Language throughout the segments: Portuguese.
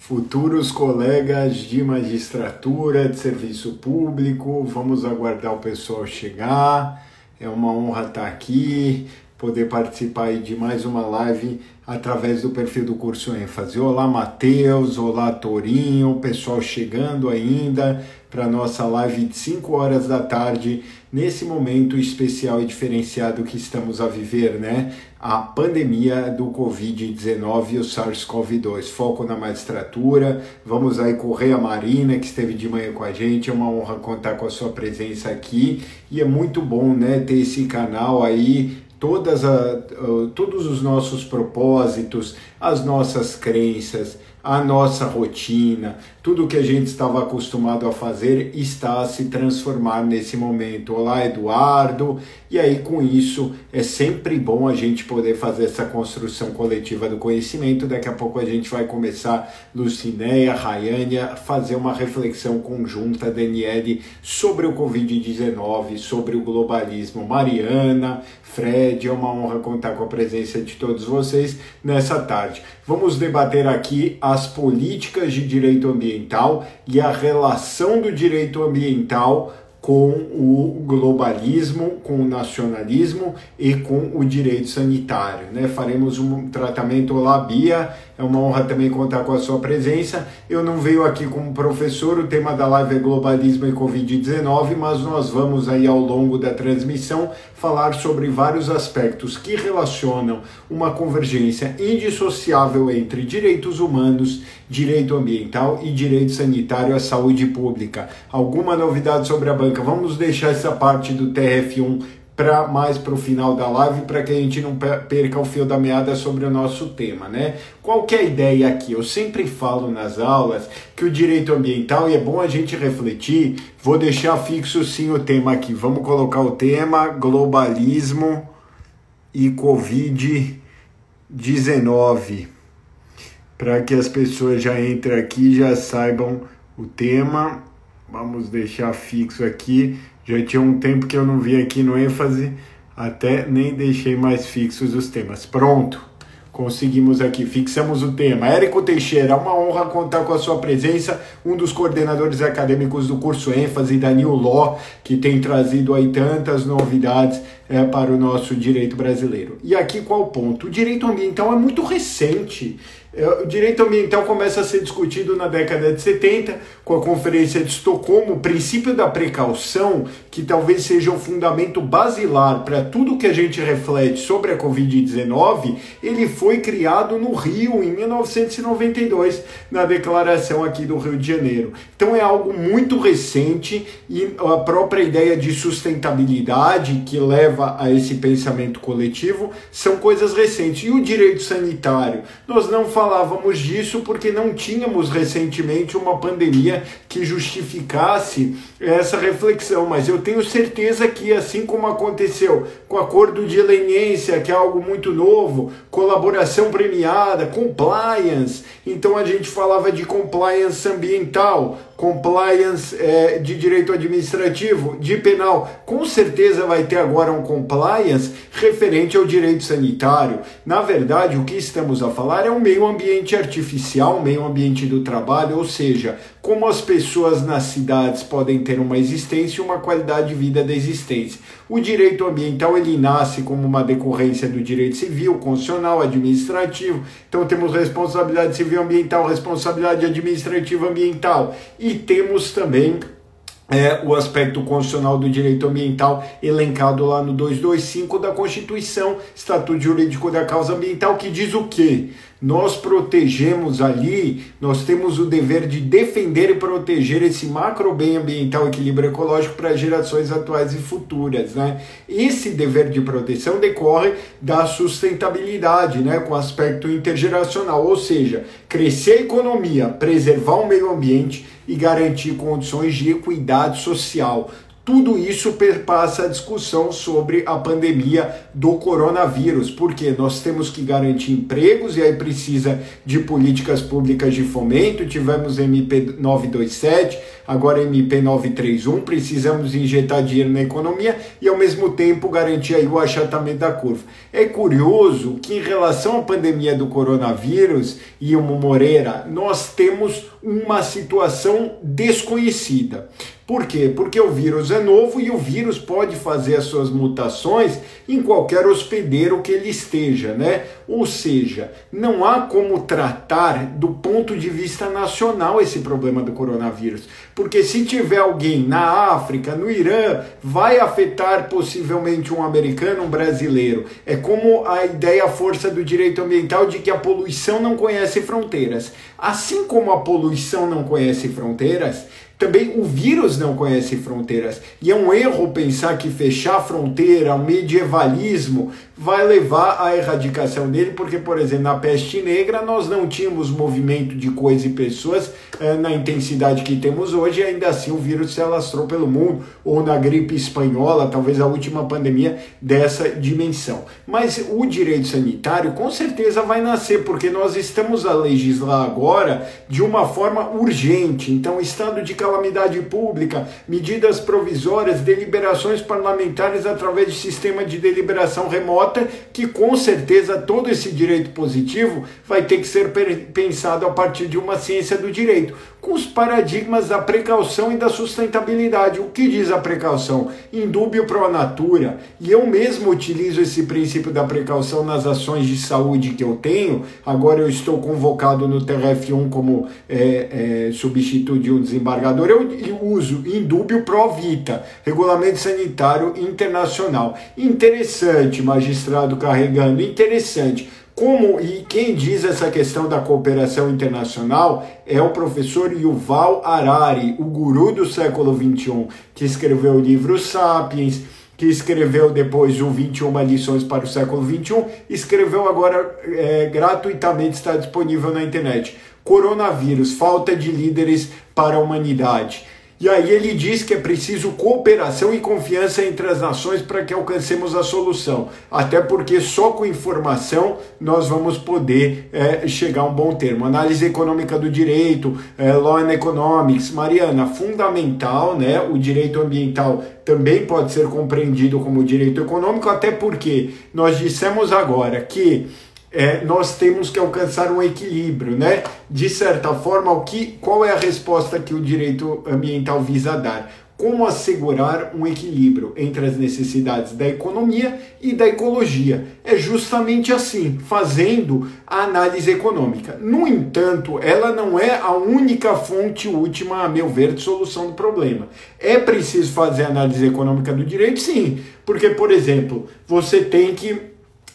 futuros colegas de magistratura, de serviço público. Vamos aguardar o pessoal chegar. É uma honra estar aqui, poder participar de mais uma live através do perfil do curso ênfase. Olá, Matheus, olá, Torinho, pessoal chegando ainda para nossa live de 5 horas da tarde, nesse momento especial e diferenciado que estamos a viver, né? A pandemia do Covid-19 e o SARS-CoV-2. Foco na magistratura. Vamos aí correr a Marina, que esteve de manhã com a gente. É uma honra contar com a sua presença aqui. E é muito bom, né, ter esse canal aí todas a, todos os nossos propósitos, as nossas crenças, a nossa rotina, tudo que a gente estava acostumado a fazer está a se transformar nesse momento. Olá, Eduardo. E aí, com isso, é sempre bom a gente poder fazer essa construção coletiva do conhecimento. Daqui a pouco a gente vai começar, Lucinéia, Rayânia, fazer uma reflexão conjunta, Daniele, sobre o Covid-19, sobre o globalismo. Mariana, Fred, é uma honra contar com a presença de todos vocês nessa tarde. Vamos debater aqui as políticas de direito ambiental e a relação do direito ambiental com o globalismo, com o nacionalismo e com o direito sanitário. Né? Faremos um tratamento lá, Bia, é uma honra também contar com a sua presença. Eu não venho aqui como professor, o tema da live é globalismo e Covid-19, mas nós vamos aí ao longo da transmissão falar sobre vários aspectos que relacionam uma convergência indissociável entre direitos humanos, direito ambiental e direito sanitário à saúde pública. Alguma novidade sobre a banca? Vamos deixar essa parte do TRF1 para mais para o final da live para que a gente não perca o fio da meada sobre o nosso tema, né? Qual que é a ideia aqui? Eu sempre falo nas aulas que o direito ambiental e é bom a gente refletir. Vou deixar fixo sim o tema aqui. Vamos colocar o tema globalismo e COVID-19 para que as pessoas já entrem aqui já saibam o tema. Vamos deixar fixo aqui já tinha um tempo que eu não vi aqui no ênfase, até nem deixei mais fixos os temas. Pronto, conseguimos aqui, fixamos o tema. Érico Teixeira, uma honra contar com a sua presença, um dos coordenadores acadêmicos do curso ênfase da New Law, que tem trazido aí tantas novidades é, para o nosso direito brasileiro. E aqui qual o ponto? O direito ambiental é muito recente. O direito ambiental começa a ser discutido na década de 70, com a Conferência de Estocolmo, o princípio da precaução, que talvez seja o fundamento basilar para tudo que a gente reflete sobre a Covid-19, ele foi criado no Rio em 1992, na declaração aqui do Rio de Janeiro. Então é algo muito recente e a própria ideia de sustentabilidade que leva a esse pensamento coletivo são coisas recentes. E o direito sanitário? Nós não falávamos disso porque não tínhamos recentemente uma pandemia que justificasse essa reflexão, mas eu tenho certeza que, assim como aconteceu com o acordo de leniência, que é algo muito novo, colaboração premiada, compliance, então a gente falava de compliance ambiental, compliance é, de direito administrativo, de penal, com certeza vai ter agora um compliance referente ao direito sanitário. Na verdade, o que estamos a falar é um meio ambiente artificial, meio ambiente do trabalho, ou seja, como as pessoas nas cidades podem ter uma existência e uma qualidade de vida da existência. O direito ambiental ele nasce como uma decorrência do direito civil, constitucional, administrativo. Então temos responsabilidade civil ambiental, responsabilidade administrativa ambiental e temos também é, o aspecto constitucional do direito ambiental elencado lá no 225 da Constituição, Estatuto Jurídico da Causa Ambiental, que diz o quê? nós protegemos ali, nós temos o dever de defender e proteger esse macro bem ambiental equilíbrio ecológico para gerações atuais e futuras, né? Esse dever de proteção decorre da sustentabilidade, né, com aspecto intergeracional, ou seja, crescer a economia, preservar o meio ambiente e garantir condições de equidade social tudo isso perpassa a discussão sobre a pandemia do coronavírus, porque nós temos que garantir empregos e aí precisa de políticas públicas de fomento. Tivemos MP 927, agora MP 931, precisamos injetar dinheiro na economia e ao mesmo tempo garantir aí o achatamento da curva. É curioso que em relação à pandemia do coronavírus e o Moreira, nós temos uma situação desconhecida. Por quê? Porque o vírus é novo e o vírus pode fazer as suas mutações em qualquer hospedeiro que ele esteja, né? Ou seja, não há como tratar do ponto de vista nacional esse problema do coronavírus. Porque se tiver alguém na África, no Irã, vai afetar possivelmente um americano, um brasileiro. É como a ideia, a força do direito ambiental de que a poluição não conhece fronteiras. Assim como a poluição não conhece fronteiras, também o vírus não conhece fronteiras. E é um erro pensar que fechar a fronteira, o medievalismo, vai levar à erradicação dele, porque, por exemplo, na peste negra nós não tínhamos movimento de coisas e pessoas eh, na intensidade que temos hoje, e ainda assim o vírus se alastrou pelo mundo, ou na gripe espanhola, talvez a última pandemia dessa dimensão. Mas o direito sanitário com certeza vai nascer, porque nós estamos a legislar agora de uma forma urgente. Então, estado de calamidade pública, medidas provisórias, deliberações parlamentares através de sistema de deliberação remota que com certeza todo esse direito positivo vai ter que ser pensado a partir de uma ciência do direito, com os paradigmas da precaução e da sustentabilidade. O que diz a precaução? Indúbio pro natura. E eu mesmo utilizo esse princípio da precaução nas ações de saúde que eu tenho. Agora eu estou convocado no TRF1 como é, é, substituto de um desembargador. Eu, eu uso indúbio pro vita, regulamento sanitário internacional. Interessante, magistrado carregando, interessante como e quem diz essa questão da cooperação internacional é o professor Yuval Harari, o guru do século XXI, que escreveu o livro Sapiens, que escreveu depois o 21 lições para o século XXI, escreveu agora é, gratuitamente, está disponível na internet. Coronavírus, falta de líderes para a humanidade. E aí ele diz que é preciso cooperação e confiança entre as nações para que alcancemos a solução. Até porque só com informação nós vamos poder é, chegar a um bom termo. Análise econômica do direito, é, law and economics, Mariana, fundamental, né? O direito ambiental também pode ser compreendido como direito econômico, até porque nós dissemos agora que é, nós temos que alcançar um equilíbrio, né? De certa forma, o que, qual é a resposta que o direito ambiental visa dar? Como assegurar um equilíbrio entre as necessidades da economia e da ecologia? É justamente assim, fazendo a análise econômica. No entanto, ela não é a única fonte última, a meu ver, de solução do problema. É preciso fazer análise econômica do direito? Sim, porque, por exemplo, você tem que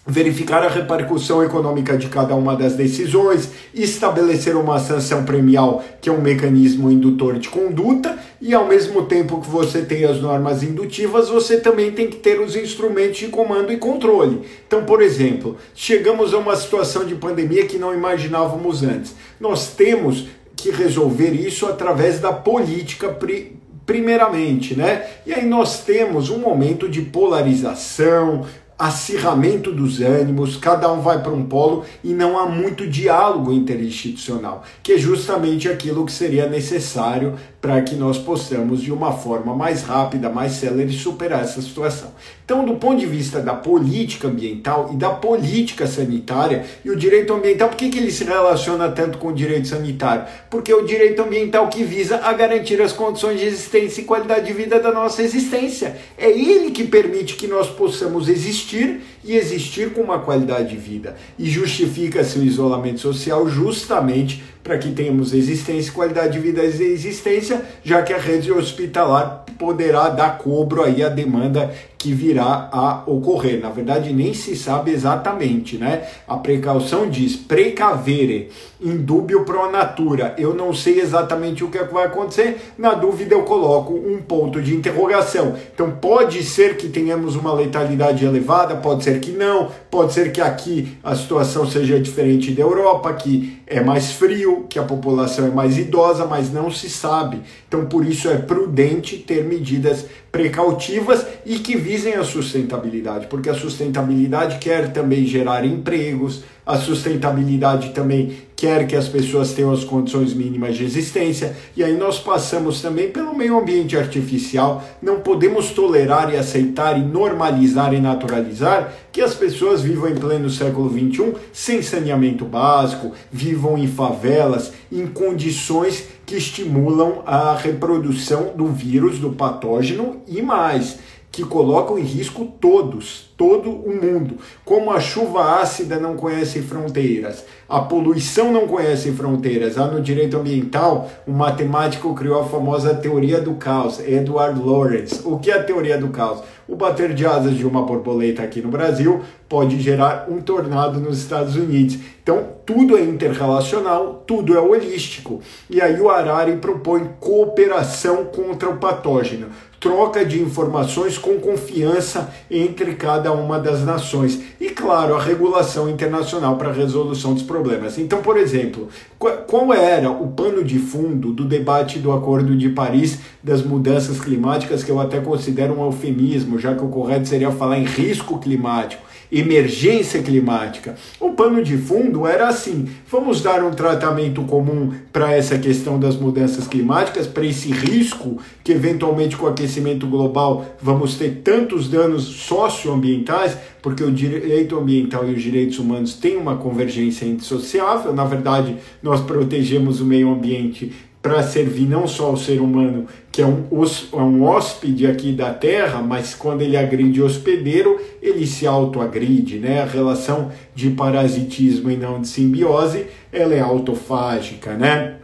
verificar a repercussão econômica de cada uma das decisões, estabelecer uma sanção premial, que é um mecanismo indutor de conduta, e ao mesmo tempo que você tem as normas indutivas, você também tem que ter os instrumentos de comando e controle. Então, por exemplo, chegamos a uma situação de pandemia que não imaginávamos antes. Nós temos que resolver isso através da política pri primeiramente, né? E aí nós temos um momento de polarização, acirramento dos ânimos, cada um vai para um polo e não há muito diálogo interinstitucional, que é justamente aquilo que seria necessário para que nós possamos, de uma forma mais rápida, mais célere, superar essa situação. Então, do ponto de vista da política ambiental e da política sanitária, e o direito ambiental, por que, que ele se relaciona tanto com o direito sanitário? Porque é o direito ambiental que visa a garantir as condições de existência e qualidade de vida da nossa existência. É ele que permite que nós possamos existir existir e existir com uma qualidade de vida. E justifica-se o isolamento social justamente para que tenhamos existência, qualidade de vida e existência, já que a rede hospitalar poderá dar cobro aí a demanda que virá a ocorrer. Na verdade, nem se sabe exatamente, né? A precaução diz precavere, indúbio pro natura. Eu não sei exatamente o que, é que vai acontecer. Na dúvida, eu coloco um ponto de interrogação. Então, pode ser que tenhamos uma letalidade elevada, pode ser ser que não, pode ser que aqui a situação seja diferente da Europa, que é mais frio, que a população é mais idosa, mas não se sabe. Então, por isso é prudente ter medidas precautivas e que visem a sustentabilidade, porque a sustentabilidade quer também gerar empregos, a sustentabilidade também quer que as pessoas tenham as condições mínimas de existência, e aí nós passamos também pelo meio ambiente artificial. Não podemos tolerar e aceitar e normalizar e naturalizar que as pessoas vivam em pleno século XXI sem saneamento básico, vivam em favelas, em condições que estimulam a reprodução do vírus, do patógeno e mais que colocam em risco todos, todo o mundo. Como a chuva ácida não conhece fronteiras, a poluição não conhece fronteiras. Há no direito ambiental, um matemático criou a famosa teoria do caos, Edward Lorenz. O que é a teoria do caos? O bater de asas de uma borboleta aqui no Brasil pode gerar um tornado nos Estados Unidos. Então, tudo é interrelacional, tudo é holístico. E aí o Harari propõe cooperação contra o patógeno troca de informações com confiança entre cada uma das nações e, claro, a regulação internacional para a resolução dos problemas. Então, por exemplo, qual era o pano de fundo do debate do Acordo de Paris das mudanças climáticas, que eu até considero um eufemismo, já que o correto seria falar em risco climático? Emergência climática. O pano de fundo era assim: vamos dar um tratamento comum para essa questão das mudanças climáticas, para esse risco que eventualmente com o aquecimento global vamos ter tantos danos socioambientais, porque o direito ambiental e os direitos humanos têm uma convergência indissociável. Na verdade, nós protegemos o meio ambiente para servir não só ao ser humano, que é um, é um hóspede aqui da Terra, mas quando ele agride o hospedeiro, ele se autoagride, né? A relação de parasitismo e não de simbiose, ela é autofágica, né?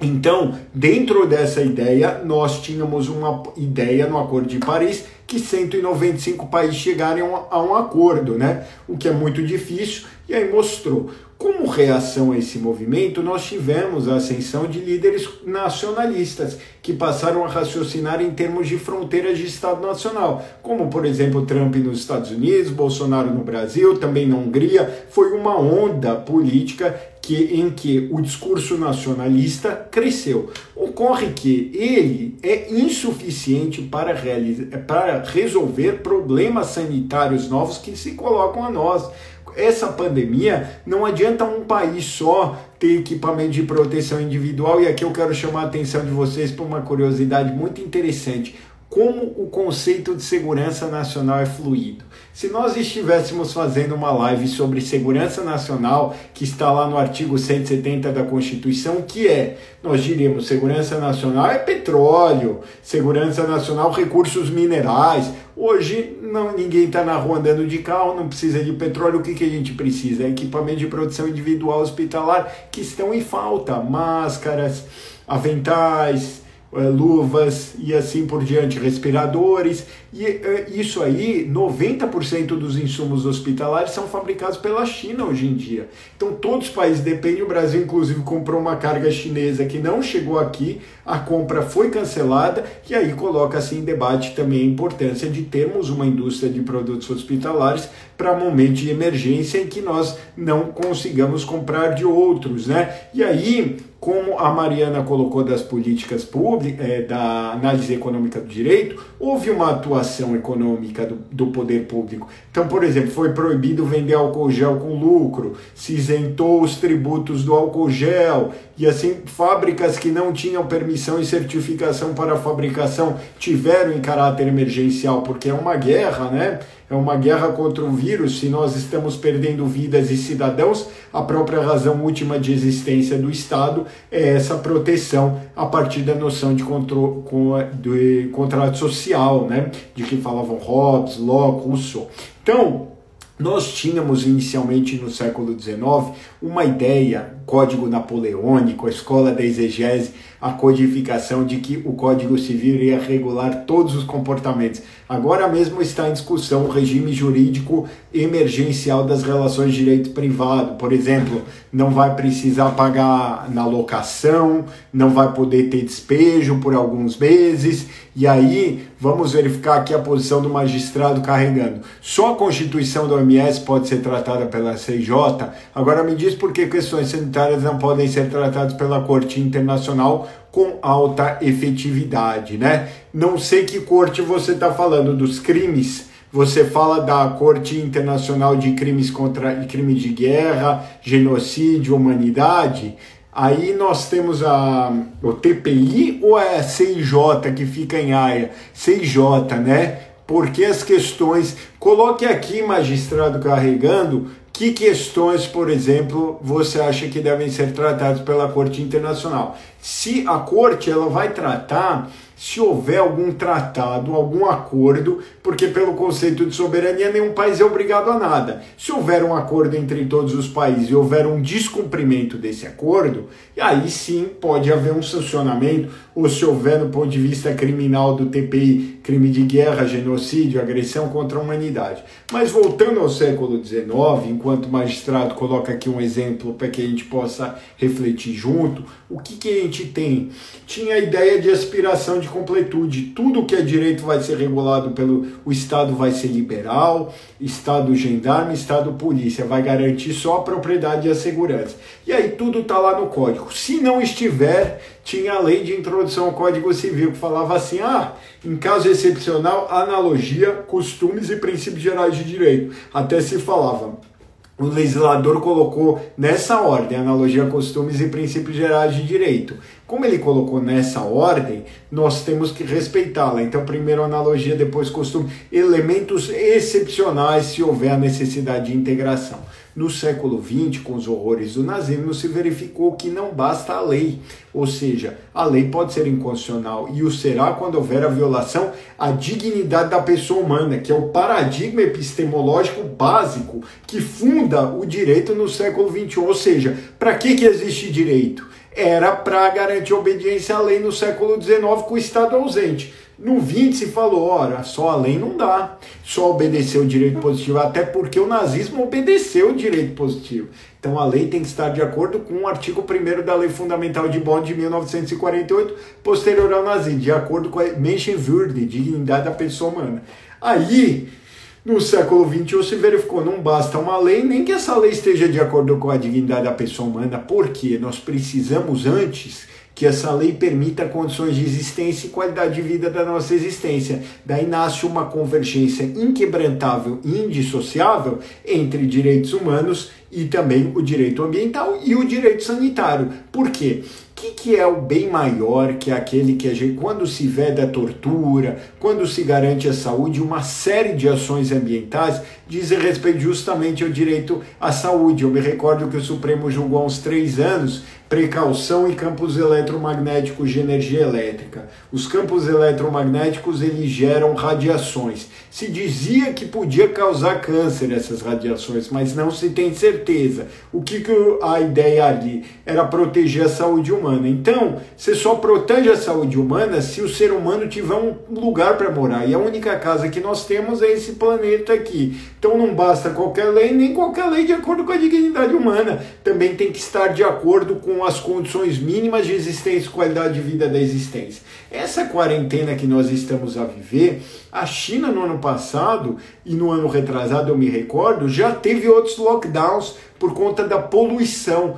Então, dentro dessa ideia, nós tínhamos uma ideia no Acordo de Paris que 195 países chegarem a um acordo, né? O que é muito difícil, e aí mostrou como reação a esse movimento, nós tivemos a ascensão de líderes nacionalistas que passaram a raciocinar em termos de fronteiras de Estado Nacional, como por exemplo Trump nos Estados Unidos, Bolsonaro no Brasil, também na Hungria. Foi uma onda política que, em que o discurso nacionalista cresceu. Ocorre que ele é insuficiente para, para resolver problemas sanitários novos que se colocam a nós essa pandemia, não adianta um país só ter equipamento de proteção individual. E aqui eu quero chamar a atenção de vocês para uma curiosidade muito interessante como o conceito de segurança nacional é fluido. Se nós estivéssemos fazendo uma live sobre segurança nacional, que está lá no artigo 170 da Constituição, que é? Nós diríamos segurança nacional é petróleo, segurança nacional recursos minerais. Hoje não, ninguém está na rua andando de carro, não precisa de petróleo. O que, que a gente precisa? É equipamento de proteção individual hospitalar que estão em falta, máscaras, aventais luvas e assim por diante, respiradores. E eh, isso aí, 90% dos insumos hospitalares são fabricados pela China hoje em dia. Então todos os países dependem, o Brasil inclusive comprou uma carga chinesa que não chegou aqui, a compra foi cancelada e aí coloca assim em debate também a importância de termos uma indústria de produtos hospitalares para momento de emergência em que nós não consigamos comprar de outros, né? E aí como a Mariana colocou das políticas públicas, é, da análise econômica do direito, houve uma atuação econômica do, do poder público. Então, por exemplo, foi proibido vender álcool gel com lucro, se isentou os tributos do álcool gel, e assim, fábricas que não tinham permissão e certificação para fabricação tiveram em caráter emergencial, porque é uma guerra, né? É uma guerra contra o vírus, se nós estamos perdendo vidas e cidadãos, a própria razão última de existência do Estado é essa proteção a partir da noção de, contro, de contrato social, né? de que falavam Hobbes, Locke, Rousseau. Então, nós tínhamos inicialmente no século XIX uma ideia, código napoleônico, a escola da exegese, a codificação de que o Código Civil iria regular todos os comportamentos. Agora mesmo está em discussão o regime jurídico emergencial das relações de direito privado. Por exemplo, não vai precisar pagar na locação, não vai poder ter despejo por alguns meses. E aí, vamos verificar aqui a posição do magistrado carregando. Só a Constituição do OMS pode ser tratada pela CIJ. Agora me diz por que questões sanitárias não podem ser tratadas pela Corte Internacional com alta efetividade, né? Não sei que corte você está falando dos crimes. Você fala da Corte Internacional de Crimes contra crime de guerra, genocídio, humanidade. Aí nós temos a, o TPI ou é a CIJ que fica em Haia? CIJ, né? Porque as questões. Coloque aqui, magistrado carregando, que questões, por exemplo, você acha que devem ser tratadas pela Corte Internacional? Se a Corte ela vai tratar se houver algum tratado, algum acordo, porque pelo conceito de soberania nenhum país é obrigado a nada. Se houver um acordo entre todos os países e houver um descumprimento desse acordo, aí sim pode haver um sancionamento, ou se houver no ponto de vista criminal do TPI, crime de guerra, genocídio, agressão contra a humanidade. Mas voltando ao século XIX, enquanto o magistrado coloca aqui um exemplo para que a gente possa refletir junto, o que, que a gente tem? Tinha a ideia de aspiração de completude. Tudo que é direito vai ser regulado pelo o Estado, vai ser liberal, Estado gendarme, Estado polícia, vai garantir só a propriedade e a segurança. E aí tudo está lá no código. Se não estiver, tinha a lei de introdução ao Código Civil que falava assim: ah, em caso excepcional, analogia, costumes e princípios gerais de direito. Até se falava o legislador colocou nessa ordem, analogia, costumes e princípios gerais de direito. Como ele colocou nessa ordem, nós temos que respeitá-la. Então, primeiro analogia, depois costume, elementos excepcionais se houver a necessidade de integração. No século XX, com os horrores do nazismo, se verificou que não basta a lei, ou seja, a lei pode ser inconstitucional e o será quando houver a violação à dignidade da pessoa humana, que é o paradigma epistemológico básico que funda o direito no século XXI. Ou seja, para que, que existe direito? Era para garantir obediência à lei no século XIX com o Estado ausente. No 20 se falou, ora, só a lei não dá, só obedecer o direito positivo, até porque o nazismo obedeceu o direito positivo. Então a lei tem que estar de acordo com o artigo 1 da Lei Fundamental de Bonn de 1948, posterior ao nazismo, de acordo com a Menschenwürde, dignidade da pessoa humana. Aí, no século XXI se verificou, não basta uma lei, nem que essa lei esteja de acordo com a dignidade da pessoa humana, porque nós precisamos antes que essa lei permita condições de existência e qualidade de vida da nossa existência. Daí nasce uma convergência inquebrantável e indissociável entre direitos humanos e também o direito ambiental e o direito sanitário. Por quê? O que, que é o bem maior que aquele que a gente, quando se veda a tortura, quando se garante a saúde, uma série de ações ambientais dizem respeito justamente ao direito à saúde. Eu me recordo que o Supremo julgou há uns três anos precaução e campos eletromagnéticos de energia elétrica. Os campos eletromagnéticos eles geram radiações. Se dizia que podia causar câncer essas radiações, mas não se tem certeza. O que, que a ideia ali era proteger a saúde humana. Então, você só protege a saúde humana se o ser humano tiver um lugar para morar. E a única casa que nós temos é esse planeta aqui. Então não basta qualquer lei, nem qualquer lei de acordo com a dignidade humana. Também tem que estar de acordo com as condições mínimas de existência qualidade de vida da existência. Essa quarentena que nós estamos a viver, a China no ano passado e no ano retrasado, eu me recordo, já teve outros lockdowns por conta da poluição.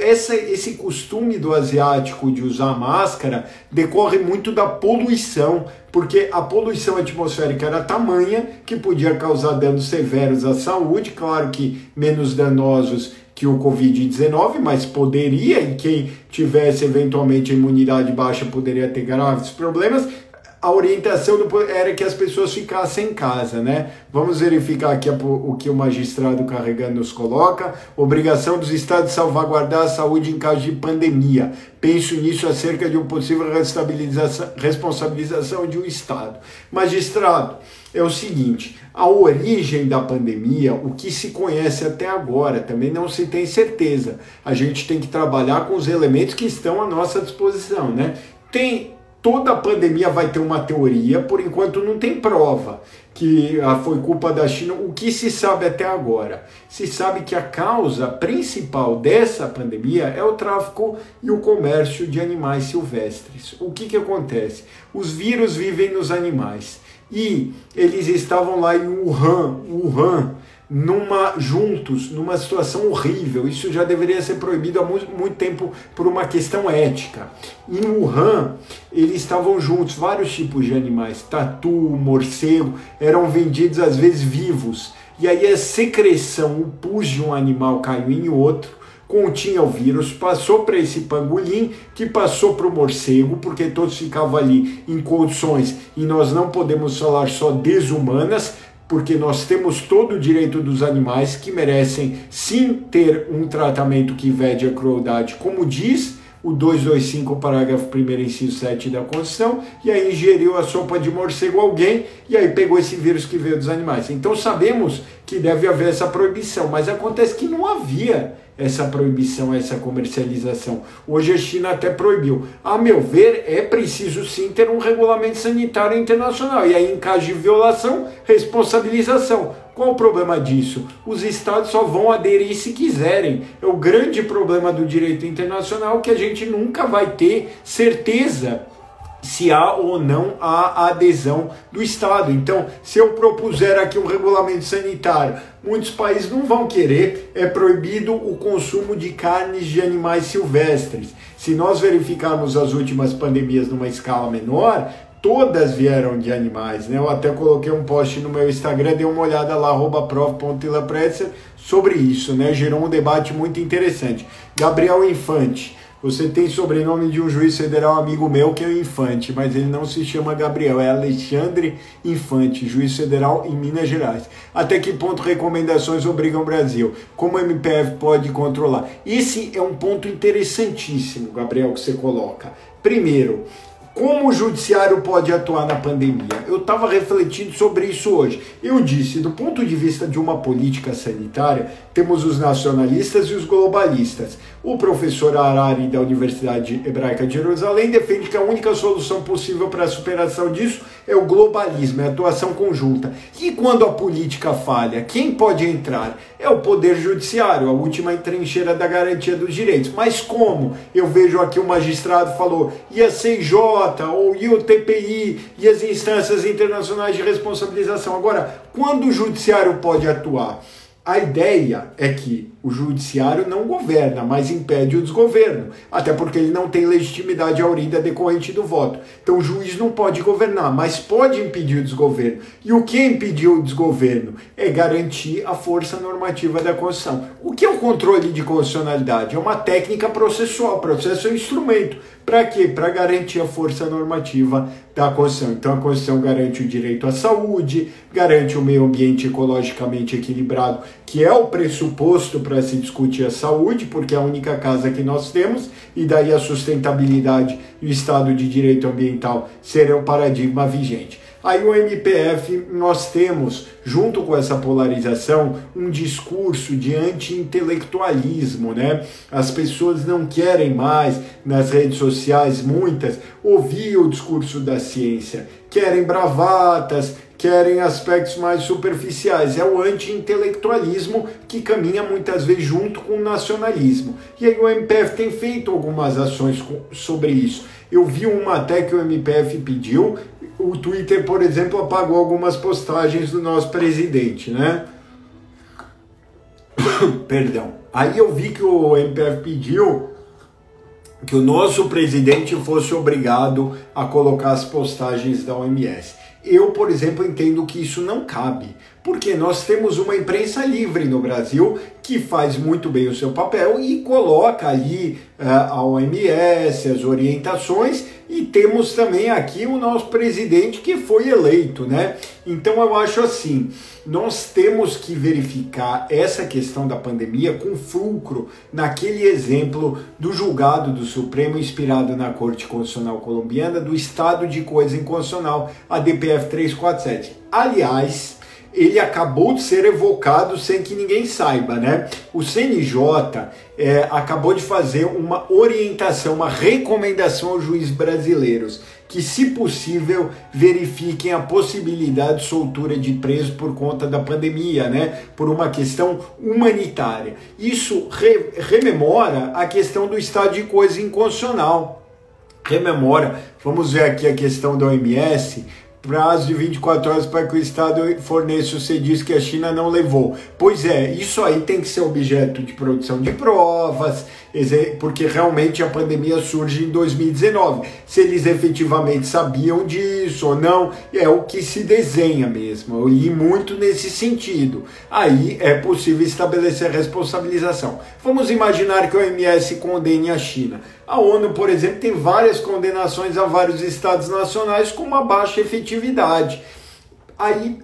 Essa, esse costume do asiático de usar máscara decorre muito da poluição, porque a poluição atmosférica era tamanha que podia causar danos severos à saúde, claro que menos danosos que o Covid-19, mas poderia, e quem tivesse eventualmente imunidade baixa poderia ter graves problemas. A orientação do, era que as pessoas ficassem em casa, né? Vamos verificar aqui o que o magistrado carregando nos coloca. Obrigação dos estados salvaguardar a saúde em caso de pandemia. Penso nisso acerca de uma possível responsabilização de um estado. Magistrado, é o seguinte: a origem da pandemia, o que se conhece até agora, também não se tem certeza. A gente tem que trabalhar com os elementos que estão à nossa disposição, né? Tem toda pandemia vai ter uma teoria, por enquanto não tem prova que ah, foi culpa da China. O que se sabe até agora? Se sabe que a causa principal dessa pandemia é o tráfico e o comércio de animais silvestres. O que, que acontece? Os vírus vivem nos animais e eles estavam lá em Wuhan, Wuhan numa juntos, numa situação horrível. Isso já deveria ser proibido há muito, muito, tempo por uma questão ética. Em Wuhan, eles estavam juntos, vários tipos de animais, tatu, morcego, eram vendidos às vezes vivos. E aí a secreção, o pus de um animal caiu em outro, continha o vírus, passou para esse pangolim, que passou para o morcego, porque todos ficavam ali em condições, e nós não podemos falar só desumanas, porque nós temos todo o direito dos animais que merecem sim ter um tratamento que vede a crueldade, como diz o 225, parágrafo 1 inciso 7 da Constituição, e aí ingeriu a sopa de morcego alguém, e aí pegou esse vírus que veio dos animais. Então sabemos que deve haver essa proibição, mas acontece que não havia essa proibição, essa comercialização. Hoje a China até proibiu. A meu ver, é preciso sim ter um regulamento sanitário internacional. E aí, em caso de violação, responsabilização. Qual o problema disso? Os estados só vão aderir se quiserem. É o grande problema do direito internacional que a gente nunca vai ter certeza se há ou não a adesão do Estado. Então, se eu propuser aqui um regulamento sanitário, muitos países não vão querer, é proibido o consumo de carnes de animais silvestres. Se nós verificarmos as últimas pandemias numa escala menor, todas vieram de animais, né? Eu até coloquei um post no meu Instagram, dei uma olhada lá, prof.ilapretzer, sobre isso, né? Gerou um debate muito interessante. Gabriel Infante, você tem sobrenome de um juiz federal amigo meu que é o Infante, mas ele não se chama Gabriel, é Alexandre Infante, juiz federal em Minas Gerais. Até que ponto recomendações obrigam o Brasil? Como o MPF pode controlar? Esse é um ponto interessantíssimo, Gabriel, que você coloca. Primeiro, como o judiciário pode atuar na pandemia? Eu estava refletindo sobre isso hoje. Eu disse, do ponto de vista de uma política sanitária, temos os nacionalistas e os globalistas. O professor Harari da Universidade Hebraica de Jerusalém defende que a única solução possível para a superação disso é o globalismo, é a atuação conjunta. E quando a política falha, quem pode entrar? É o poder judiciário, a última trincheira da garantia dos direitos. Mas como? Eu vejo aqui o magistrado falou, e a CIJ, ou e o TPI, e as instâncias internacionais de responsabilização. Agora, quando o judiciário pode atuar? A ideia é que o judiciário não governa, mas impede o desgoverno, até porque ele não tem legitimidade aurida decorrente do voto. Então o juiz não pode governar, mas pode impedir o desgoverno. E o que impediu o desgoverno? É garantir a força normativa da Constituição. O que é o controle de constitucionalidade? É uma técnica processual, processo é um instrumento. Para quê? Para garantir a força normativa da Constituição. Então a Constituição garante o direito à saúde, garante o meio ambiente ecologicamente equilibrado, que é o pressuposto para se discutir a saúde, porque é a única casa que nós temos, e daí a sustentabilidade e o Estado de Direito Ambiental serão paradigma vigente. Aí o MPF nós temos, junto com essa polarização, um discurso de anti-intelectualismo, né? As pessoas não querem mais nas redes sociais, muitas, ouvir o discurso da ciência, querem bravatas, querem aspectos mais superficiais. É o anti-intelectualismo que caminha muitas vezes junto com o nacionalismo. E aí o MPF tem feito algumas ações sobre isso. Eu vi uma até que o MPF pediu o Twitter, por exemplo, apagou algumas postagens do nosso presidente, né? Perdão. Aí eu vi que o MPF pediu que o nosso presidente fosse obrigado a colocar as postagens da OMS. Eu, por exemplo, entendo que isso não cabe, Porque nós temos uma imprensa livre no Brasil que faz muito bem o seu papel e coloca ali uh, a OMS, as orientações, e temos também aqui o nosso presidente que foi eleito, né? Então eu acho assim, nós temos que verificar essa questão da pandemia com fulcro naquele exemplo do julgado do Supremo inspirado na Corte Constitucional Colombiana do estado de coisa inconstitucional, a DPF 347. Aliás, ele acabou de ser evocado sem que ninguém saiba, né? O CNJ é, acabou de fazer uma orientação, uma recomendação aos juízes brasileiros que, se possível, verifiquem a possibilidade de soltura de preso por conta da pandemia, né? Por uma questão humanitária. Isso re rememora a questão do estado de coisa inconstitucional. Rememora, vamos ver aqui a questão da OMS prazo de 24 horas para que o Estado forneça o CDIS que a China não levou. Pois é, isso aí tem que ser objeto de produção de provas, porque realmente a pandemia surge em 2019. Se eles efetivamente sabiam disso ou não, é o que se desenha mesmo. Li muito nesse sentido. Aí é possível estabelecer responsabilização. Vamos imaginar que o OMS condene a China. A ONU, por exemplo, tem várias condenações a vários estados nacionais com uma baixa efetividade. Aí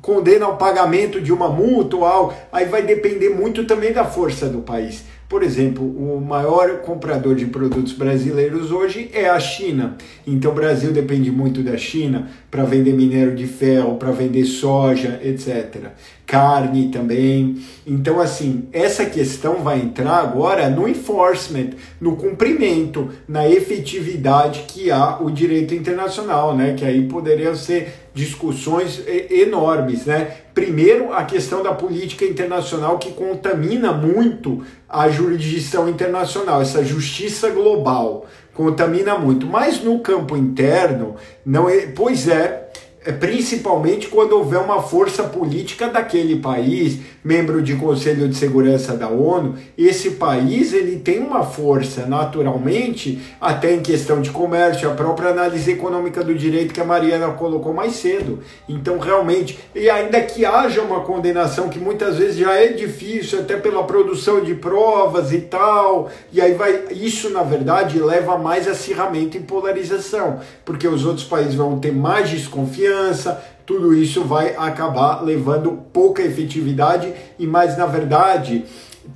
condena o pagamento de uma multa ou algo, aí vai depender muito também da força do país. Por exemplo, o maior comprador de produtos brasileiros hoje é a China. Então o Brasil depende muito da China para vender minério de ferro, para vender soja, etc. Carne também. Então, assim, essa questão vai entrar agora no enforcement, no cumprimento, na efetividade que há o direito internacional, né? Que aí poderiam ser discussões enormes, né? Primeiro, a questão da política internacional que contamina muito a jurisdição internacional, essa justiça global contamina muito. Mas no campo interno, não é, pois é, é, principalmente quando houver uma força política daquele país, membro de Conselho de Segurança da ONU, esse país ele tem uma força naturalmente, até em questão de comércio, a própria análise econômica do direito que a Mariana colocou mais cedo. Então, realmente, e ainda que haja uma condenação que muitas vezes já é difícil, até pela produção de provas e tal, e aí vai, isso na verdade leva mais acirramento e polarização, porque os outros países vão ter mais desconfiança tudo isso vai acabar levando pouca efetividade e mais na verdade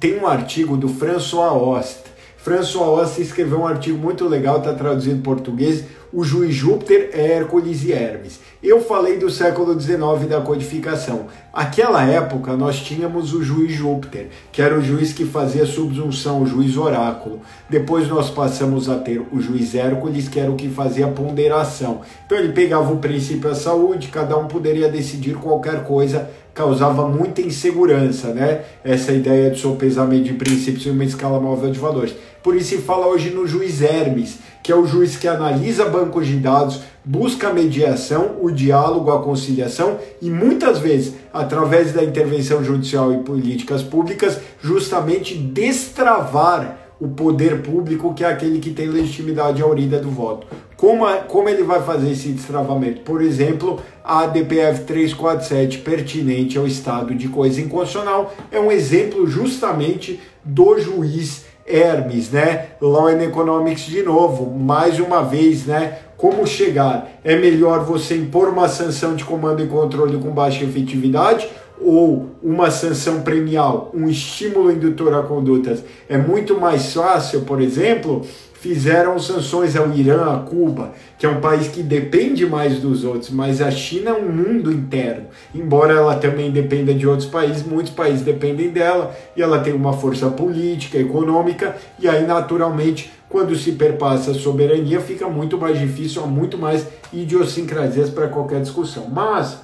tem um artigo do François Ost. François Ost escreveu um artigo muito legal, está traduzido em português, o juiz Júpiter, Hércules e Hermes. Eu falei do século XIX da codificação. Aquela época nós tínhamos o juiz Júpiter, que era o juiz que fazia subsunção, o juiz oráculo. Depois nós passamos a ter o juiz Hércules, que era o que fazia ponderação. Então ele pegava o princípio da saúde, cada um poderia decidir qualquer coisa causava muita insegurança, né? Essa ideia de sopesamento de princípios em uma escala móvel de valores. Por isso se fala hoje no juiz Hermes, que é o juiz que analisa bancos de dados, busca a mediação, o diálogo, a conciliação e muitas vezes, através da intervenção judicial e políticas públicas, justamente destravar o poder público, que é aquele que tem legitimidade aurida do voto. Como, a, como ele vai fazer esse destravamento? Por exemplo, a DPF 347, pertinente ao estado de coisa inconstitucional, é um exemplo justamente do juiz Hermes, né? Law and Economics de novo, mais uma vez, né? Como chegar? É melhor você impor uma sanção de comando e controle com baixa efetividade ou uma sanção premial, um estímulo indutor a condutas? É muito mais fácil, por exemplo, fizeram sanções ao Irã, a Cuba, que é um país que depende mais dos outros, mas a China é um mundo interno. Embora ela também dependa de outros países, muitos países dependem dela e ela tem uma força política, econômica, e aí naturalmente, quando se perpassa a soberania, fica muito mais difícil, há muito mais idiosincrasias para qualquer discussão. Mas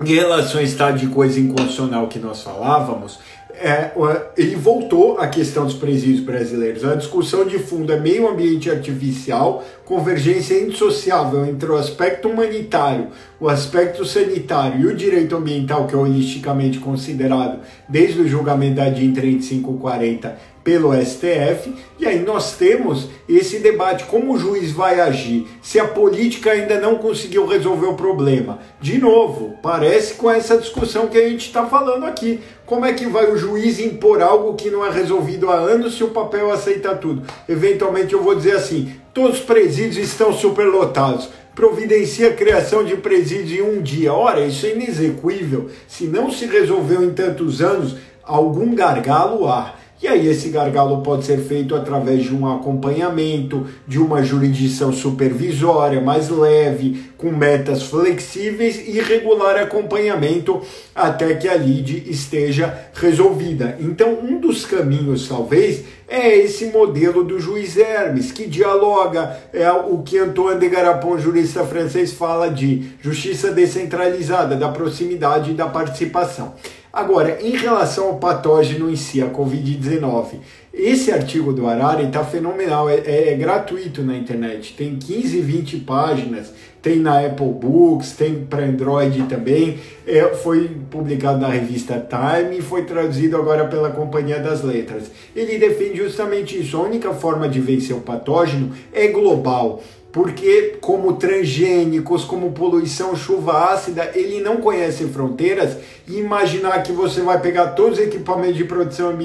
em relação ao estado de coisa inconstitucional que nós falávamos, é, ele voltou à questão dos presídios brasileiros. A discussão de fundo é meio ambiente artificial, convergência indissociável entre o aspecto humanitário, o aspecto sanitário e o direito ambiental, que é holisticamente considerado desde o julgamento da DIN 3540 pelo STF, e aí nós temos esse debate: como o juiz vai agir se a política ainda não conseguiu resolver o problema? De novo, parece com essa discussão que a gente está falando aqui. Como é que vai o juiz impor algo que não é resolvido há anos se o papel aceita tudo? Eventualmente eu vou dizer assim: todos os presídios estão superlotados providencia a criação de presídios em um dia. Ora, isso é inexequível. Se não se resolveu em tantos anos, algum gargalo há. E aí esse gargalo pode ser feito através de um acompanhamento, de uma jurisdição supervisória mais leve, com metas flexíveis e regular acompanhamento até que a lide esteja resolvida. Então, um dos caminhos, talvez, é esse modelo do juiz Hermes, que dialoga, é o que Antoine de Garapon, jurista francês, fala de justiça descentralizada, da proximidade e da participação. Agora, em relação ao patógeno em si, a Covid-19, esse artigo do Arari está fenomenal, é, é, é, gratuito na internet, tem 15, 20 páginas, tem na Apple Books, tem para Android também, é, foi publicado na revista Time e foi traduzido agora pela Companhia das Letras. Ele defende justamente isso, a única forma de vencer o patógeno é global porque como transgênicos, como poluição, chuva ácida, ele não conhece fronteiras e imaginar que você vai pegar todos os equipamentos de produção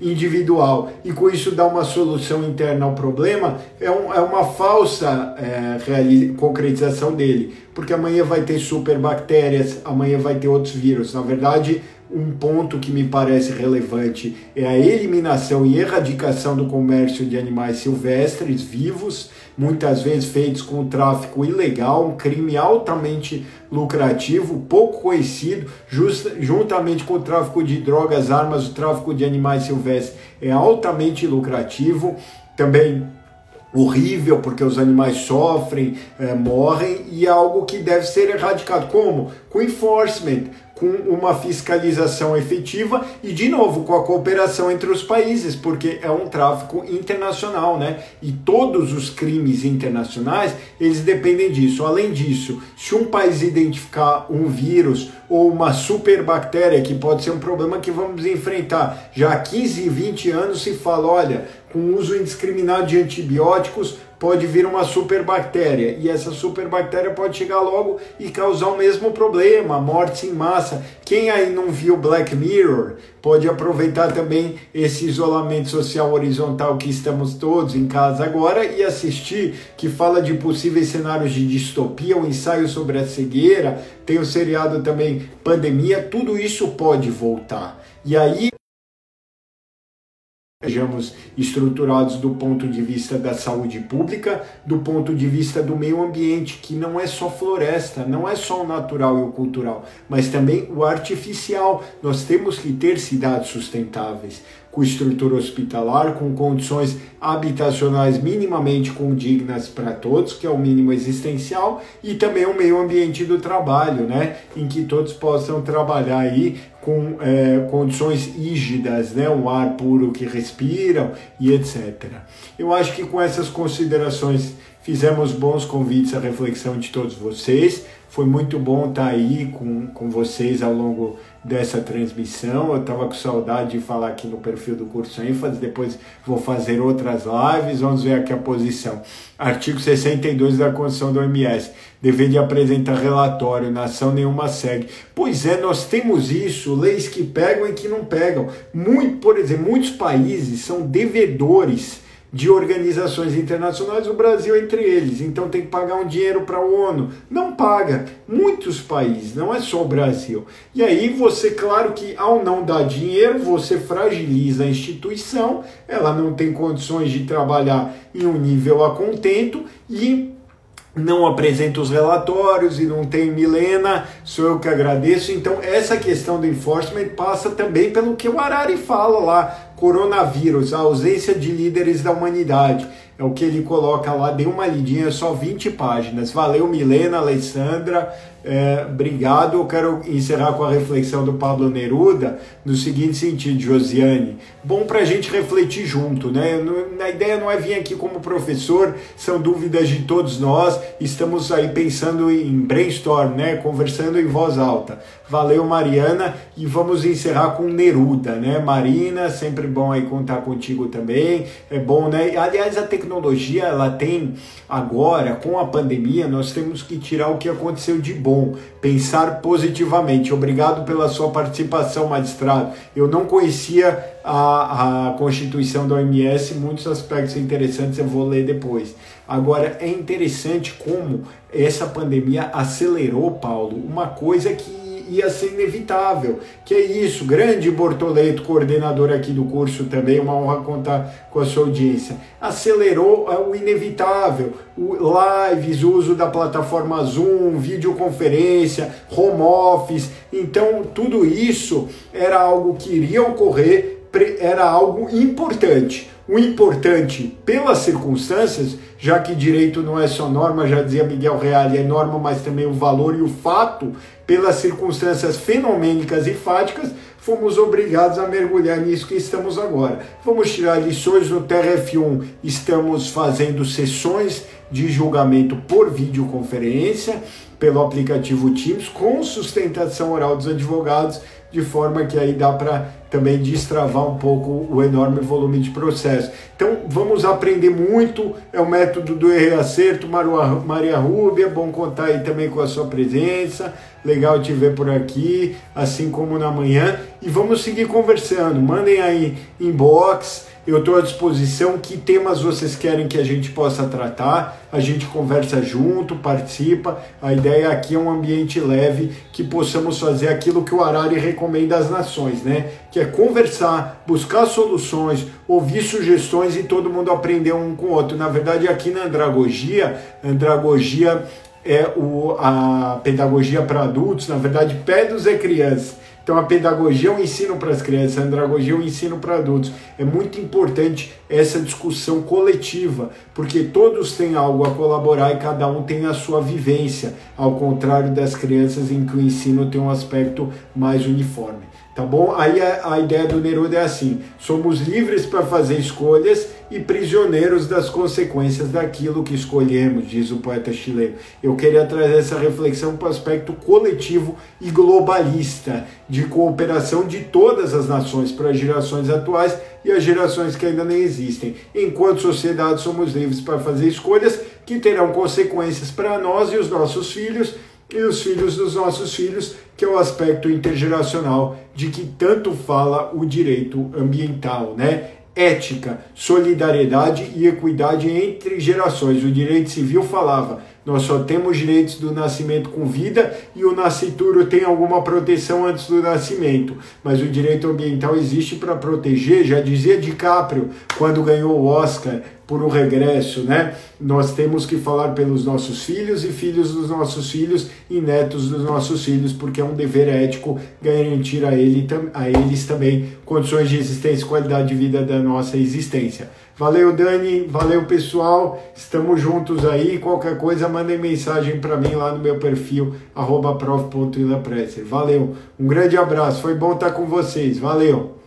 individual e com isso dar uma solução interna ao problema é, um, é uma falsa é, concretização dele, porque amanhã vai ter superbactérias, amanhã vai ter outros vírus. Na verdade, um ponto que me parece relevante é a eliminação e erradicação do comércio de animais silvestres vivos muitas vezes feitos com tráfico ilegal, um crime altamente lucrativo, pouco conhecido, juntamente com o tráfico de drogas, armas, o tráfico de animais silvestres é altamente lucrativo. Também horrível porque os animais sofrem, é, morrem e é algo que deve ser erradicado. Como? Com enforcement, com uma fiscalização efetiva e, de novo, com a cooperação entre os países, porque é um tráfico internacional, né? E todos os crimes internacionais, eles dependem disso. Além disso, se um país identificar um vírus ou uma superbactéria, que pode ser um problema que vamos enfrentar, já há 15, 20 anos se fala, olha, com o uso indiscriminado de antibióticos, pode vir uma superbactéria e essa superbactéria pode chegar logo e causar o mesmo problema, morte em massa. Quem aí não viu Black Mirror pode aproveitar também esse isolamento social horizontal que estamos todos em casa agora e assistir, que fala de possíveis cenários de distopia, um ensaio sobre a cegueira, tem o seriado também Pandemia, tudo isso pode voltar. E aí sejamos estruturados do ponto de vista da saúde pública, do ponto de vista do meio ambiente, que não é só floresta, não é só o natural e o cultural, mas também o artificial. Nós temos que ter cidades sustentáveis com estrutura hospitalar, com condições habitacionais minimamente condignas para todos, que é o mínimo existencial, e também o meio ambiente do trabalho, né, em que todos possam trabalhar aí com é, condições rígidas, né, um ar puro que respiram e etc. Eu acho que com essas considerações fizemos bons convites à reflexão de todos vocês. Foi muito bom estar aí com, com vocês ao longo dessa transmissão. Eu estava com saudade de falar aqui no perfil do curso ênfase, depois vou fazer outras lives, vamos ver aqui a posição. Artigo 62 da Constituição do OMS, dever de apresentar relatório, nação nenhuma segue. Pois é, nós temos isso, leis que pegam e que não pegam. Muito, por exemplo, muitos países são devedores de organizações internacionais, o Brasil entre eles. Então tem que pagar um dinheiro para a ONU. Não paga. Muitos países, não é só o Brasil. E aí você, claro que ao não dar dinheiro, você fragiliza a instituição, ela não tem condições de trabalhar em um nível a contento e não apresenta os relatórios e não tem Milena, sou eu que agradeço. Então, essa questão do enforcement passa também pelo que o Arari fala lá: coronavírus, a ausência de líderes da humanidade. é o que ele coloca lá, dê uma lidinha, só 20 páginas. Valeu, Milena, Alessandra, é, obrigado. Eu quero encerrar com a reflexão do Pablo Neruda no seguinte sentido, Josiane. Bom para a gente refletir junto, né? A ideia não é vir aqui como professor, são dúvidas de todos nós. Estamos aí pensando em brainstorm, né? Conversando em voz alta. Valeu, Mariana. E vamos encerrar com Neruda, né? Marina, sempre bom aí contar contigo também. É bom, né? Aliás, a tecnologia, ela tem agora, com a pandemia, nós temos que tirar o que aconteceu de bom bom, pensar positivamente. Obrigado pela sua participação, magistrado. Eu não conhecia a, a Constituição da OMS, muitos aspectos interessantes eu vou ler depois. Agora, é interessante como essa pandemia acelerou, Paulo, uma coisa que ia ser inevitável. Que é isso, grande Bortoleto, coordenador aqui do curso também, uma honra contar com a sua audiência. Acelerou é, o inevitável, o lives, o uso da plataforma Zoom, videoconferência, home office. Então, tudo isso era algo que iria ocorrer, era algo importante. O importante, pelas circunstâncias, já que direito não é só norma, já dizia Miguel Real, é norma, mas também o valor e o fato, pelas circunstâncias fenomênicas e fáticas, fomos obrigados a mergulhar nisso que estamos agora. Vamos tirar lições no TRF1, estamos fazendo sessões de julgamento por videoconferência pelo aplicativo Teams com sustentação oral dos advogados de forma que aí dá para também destravar um pouco o enorme volume de processo. Então vamos aprender muito, é o método do erro acerto, Maria Rúbia, bom contar aí também com a sua presença, legal te ver por aqui, assim como na manhã, e vamos seguir conversando, mandem aí inbox, eu estou à disposição. Que temas vocês querem que a gente possa tratar? A gente conversa junto, participa. A ideia aqui é um ambiente leve que possamos fazer aquilo que o Arari recomenda às nações, né? Que é conversar, buscar soluções, ouvir sugestões e todo mundo aprender um com o outro. Na verdade, aqui na andragogia, andragogia é o, a pedagogia para adultos, na verdade, pedos é criança. Então a pedagogia é um ensino para as crianças, a andragogia é um ensino para adultos. É muito importante essa discussão coletiva, porque todos têm algo a colaborar e cada um tem a sua vivência, ao contrário das crianças em que o ensino tem um aspecto mais uniforme. Tá bom? Aí a, a ideia do Neruda é assim: somos livres para fazer escolhas e prisioneiros das consequências daquilo que escolhemos, diz o poeta chileno. Eu queria trazer essa reflexão para o aspecto coletivo e globalista, de cooperação de todas as nações para as gerações atuais e as gerações que ainda nem existem. Enquanto sociedade, somos livres para fazer escolhas que terão consequências para nós e os nossos filhos e os filhos dos nossos filhos, que é o aspecto intergeracional de que tanto fala o direito ambiental, né? Ética, solidariedade e equidade entre gerações. O direito civil falava nós só temos direitos do nascimento com vida e o nascituro tem alguma proteção antes do nascimento. Mas o direito ambiental existe para proteger, já dizia DiCaprio quando ganhou o Oscar por o regresso, né? Nós temos que falar pelos nossos filhos e filhos dos nossos filhos e netos dos nossos filhos, porque é um dever ético garantir a, ele, a eles também condições de existência e qualidade de vida da nossa existência. Valeu, Dani. Valeu, pessoal. Estamos juntos aí. Qualquer coisa, mandem mensagem para mim lá no meu perfil, prof.ilapresser. Valeu. Um grande abraço. Foi bom estar com vocês. Valeu.